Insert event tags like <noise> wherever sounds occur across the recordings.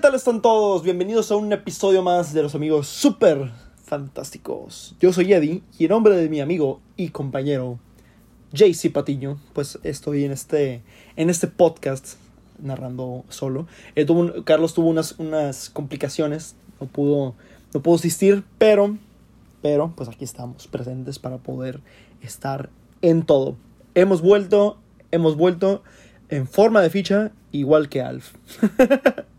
tal están todos? Bienvenidos a un episodio más de los amigos super fantásticos. Yo soy Eddie y en nombre de mi amigo y compañero JC Patiño, pues estoy en este, en este podcast narrando solo. Eh, tuvo Carlos tuvo unas, unas complicaciones, no pudo, no pudo asistir, pero, pero pues aquí estamos presentes para poder estar en todo. Hemos vuelto, hemos vuelto en forma de ficha, igual que Alf. <laughs>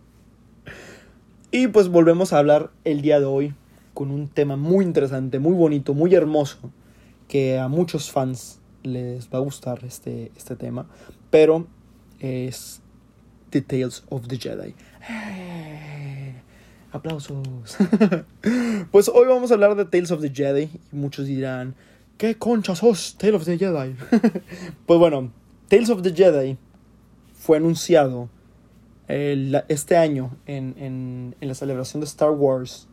y pues volvemos a hablar el día de hoy con un tema muy interesante, muy bonito, muy hermoso, que a muchos fans les va a gustar este, este tema, pero es Tales of the Jedi. aplausos. <laughs> pues hoy vamos a hablar de Tales of the Jedi y muchos dirán, ¿qué concha sos Tales of the Jedi? <laughs> pues bueno, Tales of the Jedi fue anunciado este año en, en, en, la celebración de Star Wars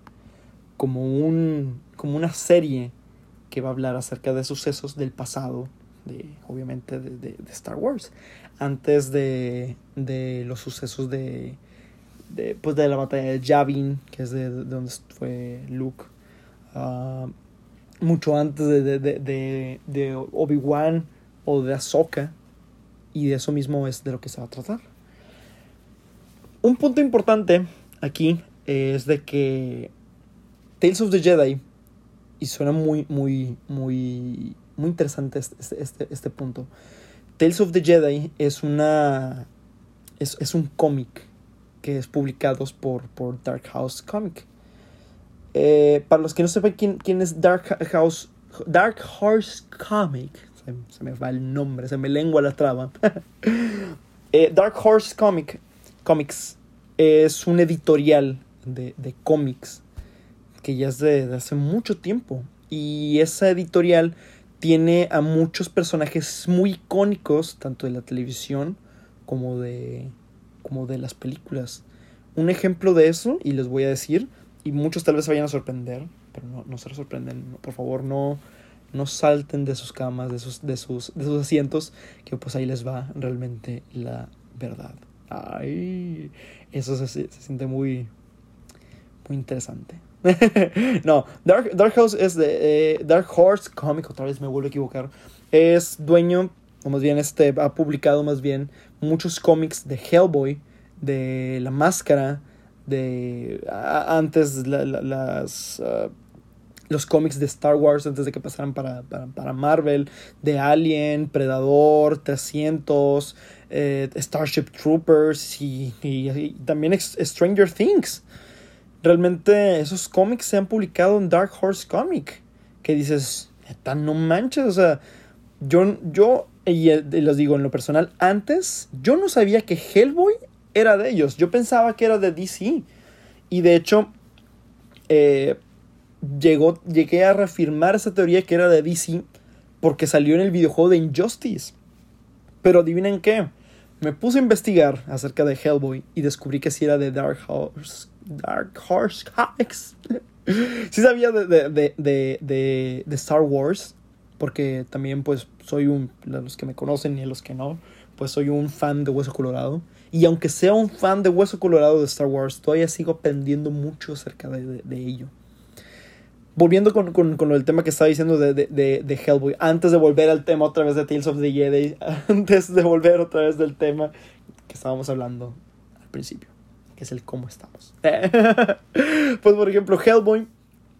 como, un, como una serie que va a hablar acerca de sucesos del pasado, de, obviamente de, de, Star Wars, antes de, de los sucesos de, de, pues de la batalla de Yavin, que es de, donde fue Luke, uh, mucho antes de, de, de Obi-Wan o de Ahsoka, y de eso mismo es de lo que se va a tratar. Un punto importante aquí es de que Tales of the Jedi, y suena muy, muy, muy, muy interesante este, este, este punto. Tales of the Jedi es una. es, es un cómic que es publicado por, por Dark House Comic. Eh, para los que no sepan quién, quién es Dark House, Dark Horse Comic, se, me va el nombre, se me lengua la traba. <laughs> Eh, Dark Horse Comic, Comics es un editorial de, de cómics que ya es de, hace mucho tiempo. Y esa editorial tiene a muchos personajes muy icónicos, tanto de la televisión como de, como de las películas. Un ejemplo de eso, y les voy a decir, y muchos tal vez se vayan a sorprender, pero no, no se sorprenden, por favor no, no salten de sus camas, de sus, de sus, de sus asientos, que pues ahí les va realmente la verdad. Ay, eso se, se siente muy, muy interesante. <laughs> no, Dark, Dark House es de eh, Dark Horse Comic, otra vez me vuelvo a equivocar. Es dueño, o más bien este, ha publicado más bien muchos cómics de Hellboy, de La Máscara, de antes las... Uh, los cómics de Star Wars antes de que pasaran para, para, Marvel, de Alien, Predador, 300, eh, Starship Troopers y, también Stranger Things. Realmente esos cómics se han publicado en Dark Horse Comic. Que dices, no manches, o sea, yo, yo, y les digo en lo personal, antes yo no sabía que Hellboy era de ellos. Yo pensaba que era de DC. Y de hecho, eh, llegó, llegué a reafirmar esa teoría que era de DC porque salió en el videojuego de Injustice. Pero adivinen qué, me puse a investigar acerca de Hellboy y descubrí que sí era de Dark Horse, Dark Horse Comics. <laughs> sí sabía de, de, de, de, Star Wars, porque también pues soy un, los que me conocen y los que no, pues soy un fan de Hueso Colorado. Y aunque sea un fan de Hueso Colorado de Star Wars, todavía sigo aprendiendo mucho acerca de, ello volviendo con, con, con, el tema que estaba diciendo de, de, de, Hellboy, antes de volver al tema otra vez de Tales of the Jedi, <laughs> antes de volver otra vez del tema que estábamos hablando al principio, que es el cómo estamos. <laughs> pues por ejemplo, Hellboy,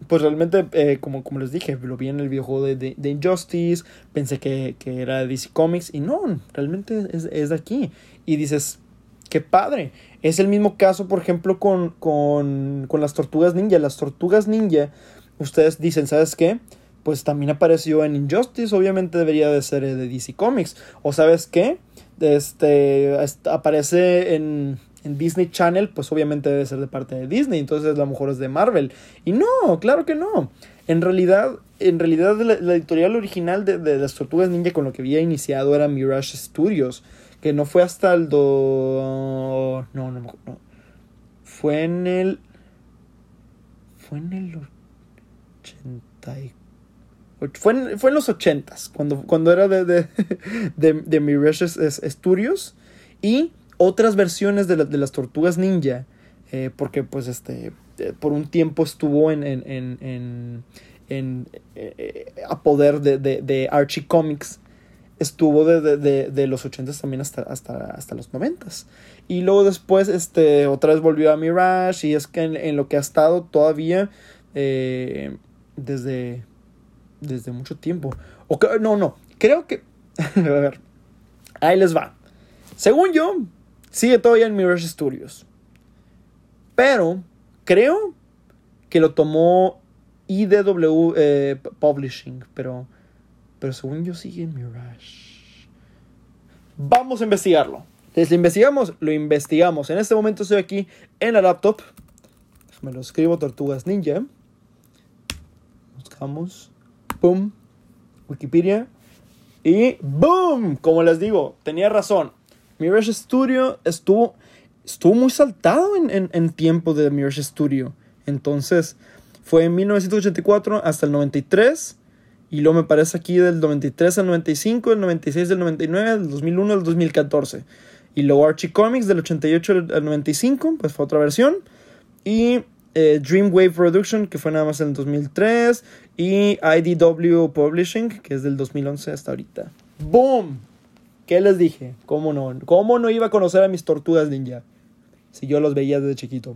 pues realmente, eh, como, como les dije, lo vi en el videojuego de, de, Injustice, pensé que, que, era de DC Comics y no, realmente es, es de aquí. Y dices, qué padre. Es el mismo caso, por ejemplo, con, con, con las tortugas ninja. Las tortugas ninja ustedes dicen, ¿sabes qué? Pues también apareció en Injustice, obviamente debería de ser de DC Comics. O sabes qué? Este aparece en, en Disney Channel, pues obviamente debe ser de parte de Disney, entonces a lo mejor es de Marvel. Y no, claro que no. En realidad, en realidad la, editorial original de, de, las Tortugas Ninja con lo que había iniciado era Mirage Studios, que no fue hasta el do... No, no, no. Fue en el... Fue en el fue en, fue en los 80 cuando, cuando era de, de, <laughs> de, de Studios. Y otras versiones de, de, las tortugas ninja eh, porque pues este, eh, por un tiempo estuvo en, en, en, en, en eh, a poder de, de, de, Archie Comics. Estuvo de, los 80 también hasta, hasta, hasta los 90 Y luego después, este, otra vez volvió a Mirage. Y es que en, lo que ha estado todavía desde, desde mucho tiempo. O no, no. Creo que. <laughs> a ver. Ahí les va. Según yo, sigue todavía en Mirage Studios. Pero creo que lo tomó IDW eh, Publishing. Pero, pero según yo, sigue en Mirage. Vamos a investigarlo. Les investigamos, lo investigamos. En este momento estoy aquí en la laptop. Me lo escribo Tortugas Ninja. Buscamos. Boom. Wikipedia. Y ¡boom! Como les digo, tenía razón. Mirage Studio estuvo, estuvo muy saltado en, en, en tiempo de Mirage Studio. Entonces, fue en 1984 hasta el 93. Y luego me parece aquí del 93 al 95, del 96 al 99, del 2001 al 2014. Y luego Archie Comics del 88 al 95, pues fue otra versión. Y eh, Dreamwave Production, que fue nada más en el 2003, y IDW Publishing, que es del 2011 hasta ahorita. ¡Boom! ¿Qué les dije? ¿Cómo no? ¿Cómo no iba a conocer a mis tortugas ninja? Si yo los veía desde chiquito.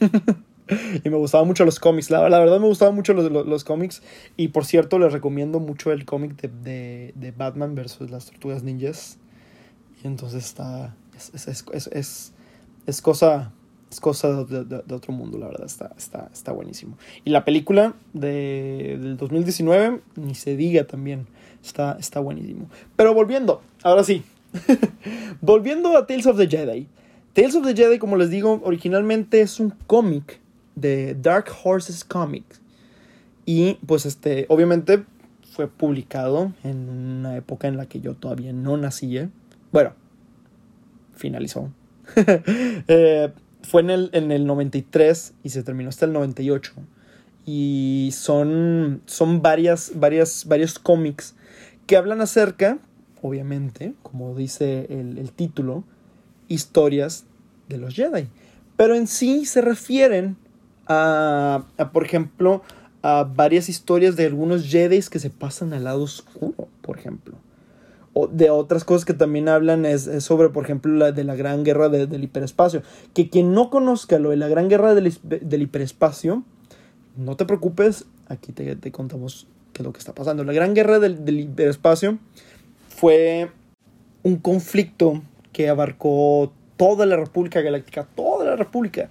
<laughs> y me gustaban mucho los cómics. La, la, verdad me gustaban mucho los, los, los, cómics. Y por cierto, les recomiendo mucho el cómic de, de, de, Batman versus las tortugas ninjas. Y entonces está... Es, es, es, es, es cosa es cosa de, de, de, otro mundo, la verdad, está, está, está buenísimo. Y la película de, del 2019, ni se diga también, está, está buenísimo. Pero volviendo, ahora sí, <laughs> volviendo a Tales of the Jedi. Tales of the Jedi, como les digo, originalmente es un cómic de Dark Horses Comics. Y pues este, obviamente fue publicado en una época en la que yo todavía no nacía. Bueno, finalizó. <laughs> eh, fue en el, en el 93 y se terminó hasta el 98. Y son, son varias, varias, varios cómics que hablan acerca, obviamente, como dice el, el título, historias de los Jedi. Pero en sí se refieren a, a, por ejemplo, a varias historias de algunos Jedi que se pasan al lado oscuro, por ejemplo de otras cosas que también hablan es, sobre, por ejemplo, la de la gran guerra de, del hiperespacio. Que quien no conozca lo de la gran guerra del, del hiperespacio, no te preocupes, aquí te, te, contamos qué es lo que está pasando. La gran guerra del, del hiperespacio fue un conflicto que abarcó toda la República Galáctica, toda la República.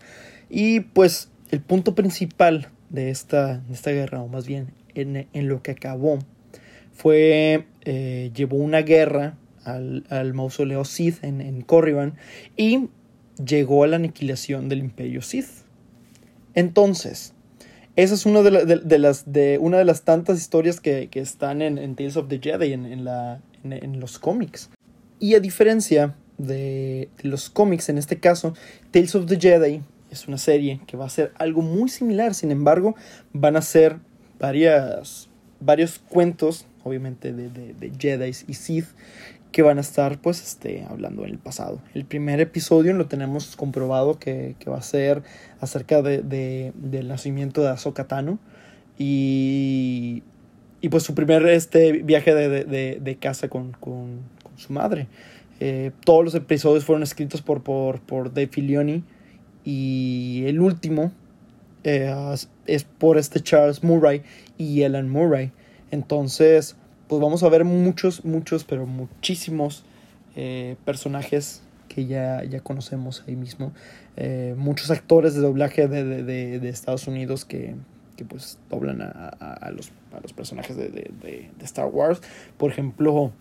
Y pues el punto principal de esta, de esta guerra, o más bien en, en lo que acabó, fue, eh, llevó una guerra al, al mausoleo Sith en, en, Corriban y llegó a la aniquilación del imperio Sith. Entonces, esa es una de, la, de, de las, de, una de las tantas historias que, que están en, en, Tales of the Jedi, en, en, los cómics. Y a diferencia de, de los cómics, en este caso, Tales of the Jedi es una serie que va a ser algo muy similar, sin embargo, van a ser varias, varios cuentos obviamente de, de, de Jedi y Sith que van a estar pues este, hablando en el pasado. El primer episodio lo tenemos comprobado que, que va a ser acerca de, de, del nacimiento de Ahsoka Tano y, y pues su primer este, viaje de, casa con, con, con, su madre. Eh, todos los episodios fueron escritos por, por, por Dave Filioni y el último eh, es por este Charles Murray y Ellen Murray. Entonces, pues vamos a ver muchos, muchos, pero muchísimos eh, personajes que ya, ya conocemos ahí mismo. Eh, muchos actores de doblaje de, de, de, de Estados Unidos que, que, pues doblan a, a, a, los, a los personajes de, Star Wars. Por ejemplo,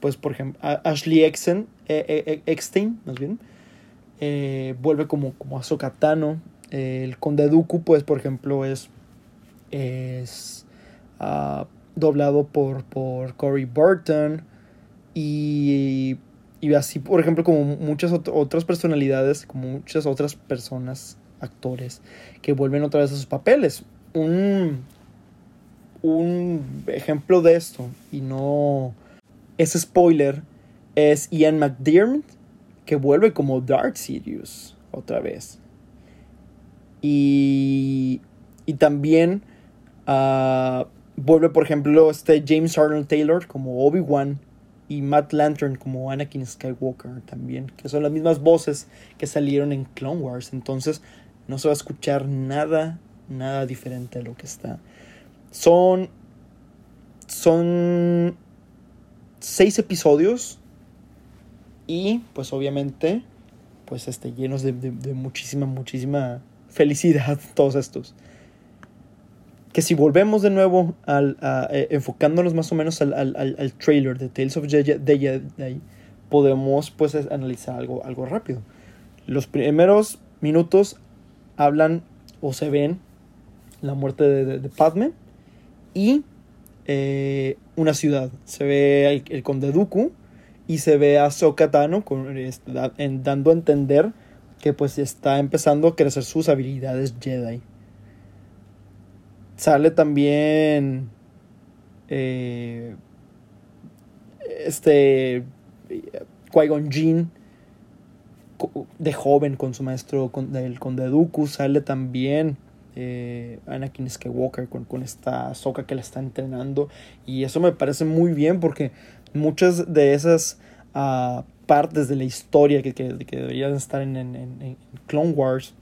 pues por ejemplo, Ashley Eckstein, más bien, vuelve como, como Ahsoka El Conde Dooku, pues por ejemplo, es... es uh, doblado por, por Corey Burton y, y así, por ejemplo, como muchas ot otras personalidades, como muchas otras personas, actores, que vuelven otra vez a sus papeles. Un, un ejemplo de esto, y no es spoiler, es Ian McDiarmid, que vuelve como Darth Sirius otra vez. Y, y también ah, vuelve, por ejemplo, este James Arnold Taylor como Obi-Wan y Matt Lantern como Anakin Skywalker también, que son las mismas voces que salieron en Clone Wars. Entonces no se va a escuchar nada, nada diferente a lo que está. Son, son seis episodios y pues obviamente pues este, llenos de, de muchísima, muchísima felicidad <laughs> todos estos que si volvemos de nuevo al, eh, enfocándonos más o menos al, al, al, trailer de Tales of Jedi, podemos pues analizar algo, algo rápido. Los primeros minutos hablan o se ven la muerte de, de, Padme y eh, una ciudad. Se ve el, Conde Dooku y se ve a Sokatano con, este, dando a entender que pues está empezando a crecer sus habilidades Jedi. Sale también. Eh, este. Qui-Gon Jinn. De joven con su maestro con, del Conde Dooku. Sale también. Eh, Anakin Skywalker con, con esta soca que le está entrenando. Y eso me parece muy bien porque muchas de esas uh, partes de la historia que, que, deberían estar en, en, en, Clone Wars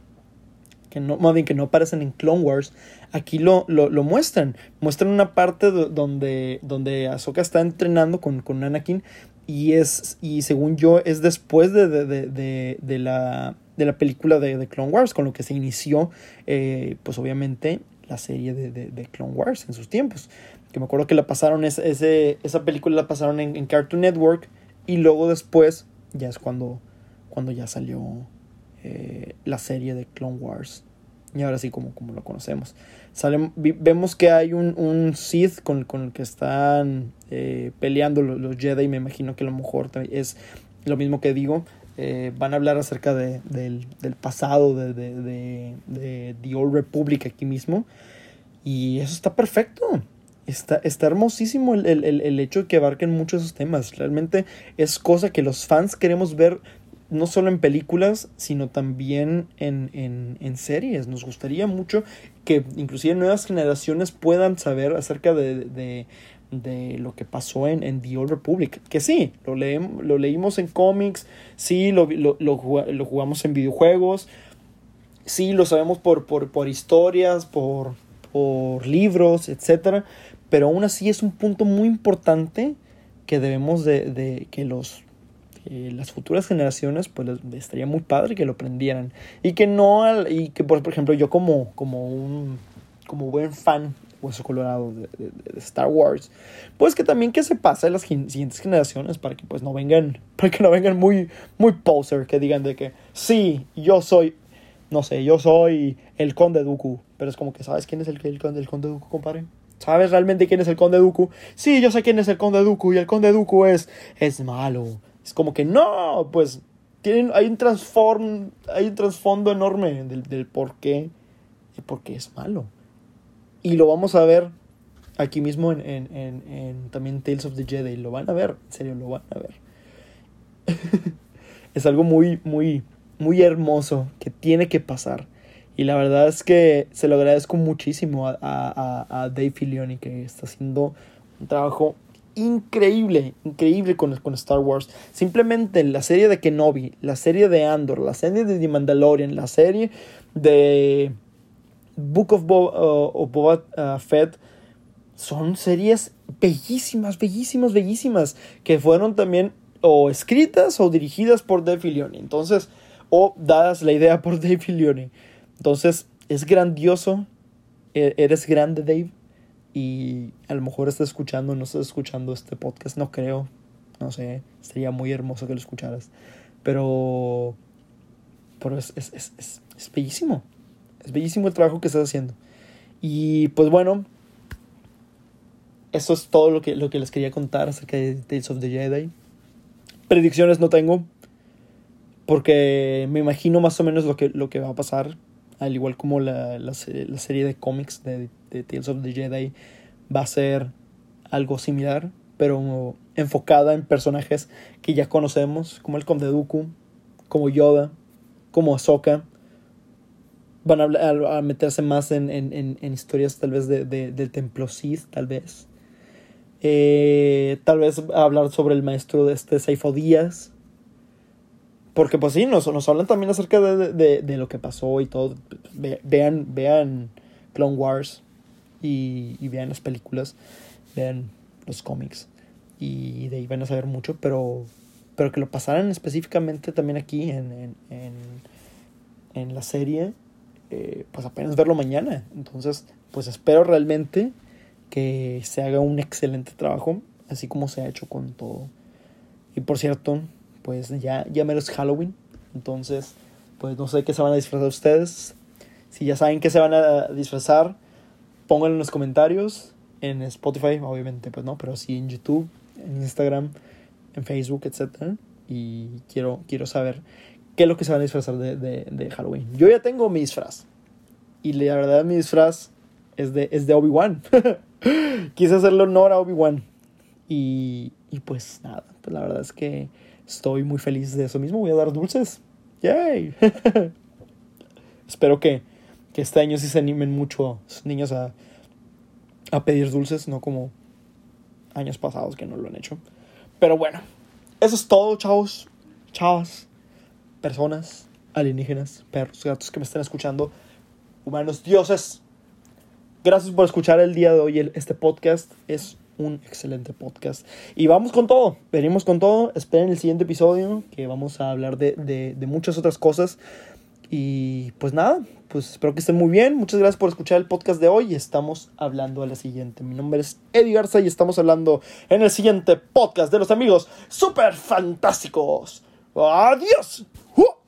que no, más bien que no aparecen en Clone Wars, aquí lo, lo, lo muestran. Muestran una parte donde, donde Ahsoka está entrenando con, con Anakin y es, y según yo, es después de, de, de, de la, la película de, Clone Wars, con lo que se inició, eh, pues obviamente, la serie de, Clone Wars en sus tiempos. Que me acuerdo que la pasaron, ese, esa película la pasaron en, en, Cartoon Network y luego después ya es cuando, cuando ya salió eh, la serie de Clone Wars y ahora sí como, como lo conocemos. vemos que hay un, un Sith con, con, el que están eh, peleando los, los, Jedi. Me imagino que a lo mejor es lo mismo que digo. Eh, van a hablar acerca de, del, del, pasado de, de, de, The Old Republic aquí mismo. Y eso está perfecto. Está, está hermosísimo el, el, el hecho de que abarquen muchos esos temas. Realmente es cosa que los fans queremos ver no solo en películas, sino también en, en, en, series. Nos gustaría mucho que inclusive nuevas generaciones puedan saber acerca de, de, de lo que pasó en, en, The Old Republic. Que sí, lo, leemos, lo leímos en cómics, sí, lo, lo, lo, jugamos en videojuegos, sí, lo sabemos por, por, por historias, por, por libros, etc. Pero aún así es un punto muy importante que debemos de, de que los eh, las futuras generaciones, pues estaría muy padre que lo aprendieran. Y que no, y que por, ejemplo yo como, como un como buen fan hueso colorado de, de, Star Wars, pues que también que se pase a las siguientes generaciones para que pues no vengan, <laughs> para que no vengan muy, muy poser, que digan de que sí, yo soy, no sé, yo soy el conde Dooku, pero es como que sabes quién es el, el, el conde Dooku, compadre. ¿Sabes realmente quién es el conde Dooku? Sí, yo sé quién es el conde Dooku y el conde Dooku es, es malo, es como que no, pues hay, un hay un trasfondo enorme del, del por qué y por qué es malo. Y lo vamos a ver aquí mismo en, en, en, en, también Tales of the Jedi. Lo van a ver, en serio, lo van a ver. <laughs> es algo muy, muy, muy hermoso que tiene que pasar. Y la verdad es que se lo agradezco muchísimo a, a, a Dave Filioni que está haciendo un trabajo increíble, increíble con, con Star Wars. Simplemente la serie de Kenobi, la serie de Andor, la serie de The Mandalorian, la serie de Book of, uh, Boba uh, Fett, son series bellísimas, bellísimas, bellísimas, que fueron también o escritas o dirigidas por Dave Filoni. Entonces, o dadas la idea por Dave Filoni. Entonces, es grandioso. E-, eres grande, Dave y a lo mejor estás escuchando, no estás escuchando este podcast, no creo, no sé, sería muy hermoso que lo escucharas, pero, pero es, es, bellísimo, es bellísimo el trabajo que estás haciendo. Y pues bueno, eso es todo lo que, lo que les quería contar acerca de Tales of the Jedi. Predicciones no tengo, porque me imagino más o menos lo que, lo que va a pasar al igual como la, la, serie de cómics de, de, Tales of the Jedi va a ser algo similar, pero enfocada en personajes que ya conocemos, como el Conde Dooku, como Yoda, como Ahsoka. van a, meterse más en, en, en, historias tal vez de, de, del templo Sith, tal vez. Eh, tal vez hablar sobre el maestro de este Saifo Díaz. Porque pues sí, nos, nos hablan también acerca de, de, de, lo que pasó y todo. vean, vean Clone Wars y, y, vean las películas, vean los cómics y de ahí van a saber mucho, pero, pero que lo pasaran específicamente también aquí en, en, en, en la serie eh, pues apenas verlo mañana. Entonces, pues espero realmente que se haga un excelente trabajo, así como se ha hecho con todo. Y por cierto, pues ya, ya menos Halloween. Entonces, pues no sé qué se van a disfrazar ustedes. Si ya saben qué se van a disfrazar, pónganlo en los comentarios. En Spotify, obviamente, pues no, pero sí en YouTube, en Instagram, en Facebook, etc. Y quiero, quiero saber qué es lo que se van a disfrazar de, de, Halloween. Yo ya tengo mi disfraz. Y la verdad, mi disfraz es de, es de Obi-Wan. <laughs> Quise hacerle honor a Obi-Wan. Y, y pues nada, pues la verdad es que estoy muy feliz de eso mismo. Voy a dar dulces. ¡Yay! <laughs> Espero que, que este año sí se animen mucho los niños a, a pedir dulces, no como años pasados que no lo han hecho. Pero bueno, eso es todo, chavos. Chavos personas, alienígenas, perros, gatos que me están escuchando, humanos, dioses. Gracias por escuchar el día de hoy este podcast. Es un excelente podcast. Y vamos con todo, venimos con todo. Esperen el siguiente episodio que vamos a hablar de, de, muchas otras cosas. Y pues nada, pues espero que estén muy bien. Muchas gracias por escuchar el podcast de hoy. Estamos hablando a la siguiente. Mi nombre es Eddie Garza y estamos hablando en el siguiente podcast de los amigos super fantásticos. Adiós. 嚯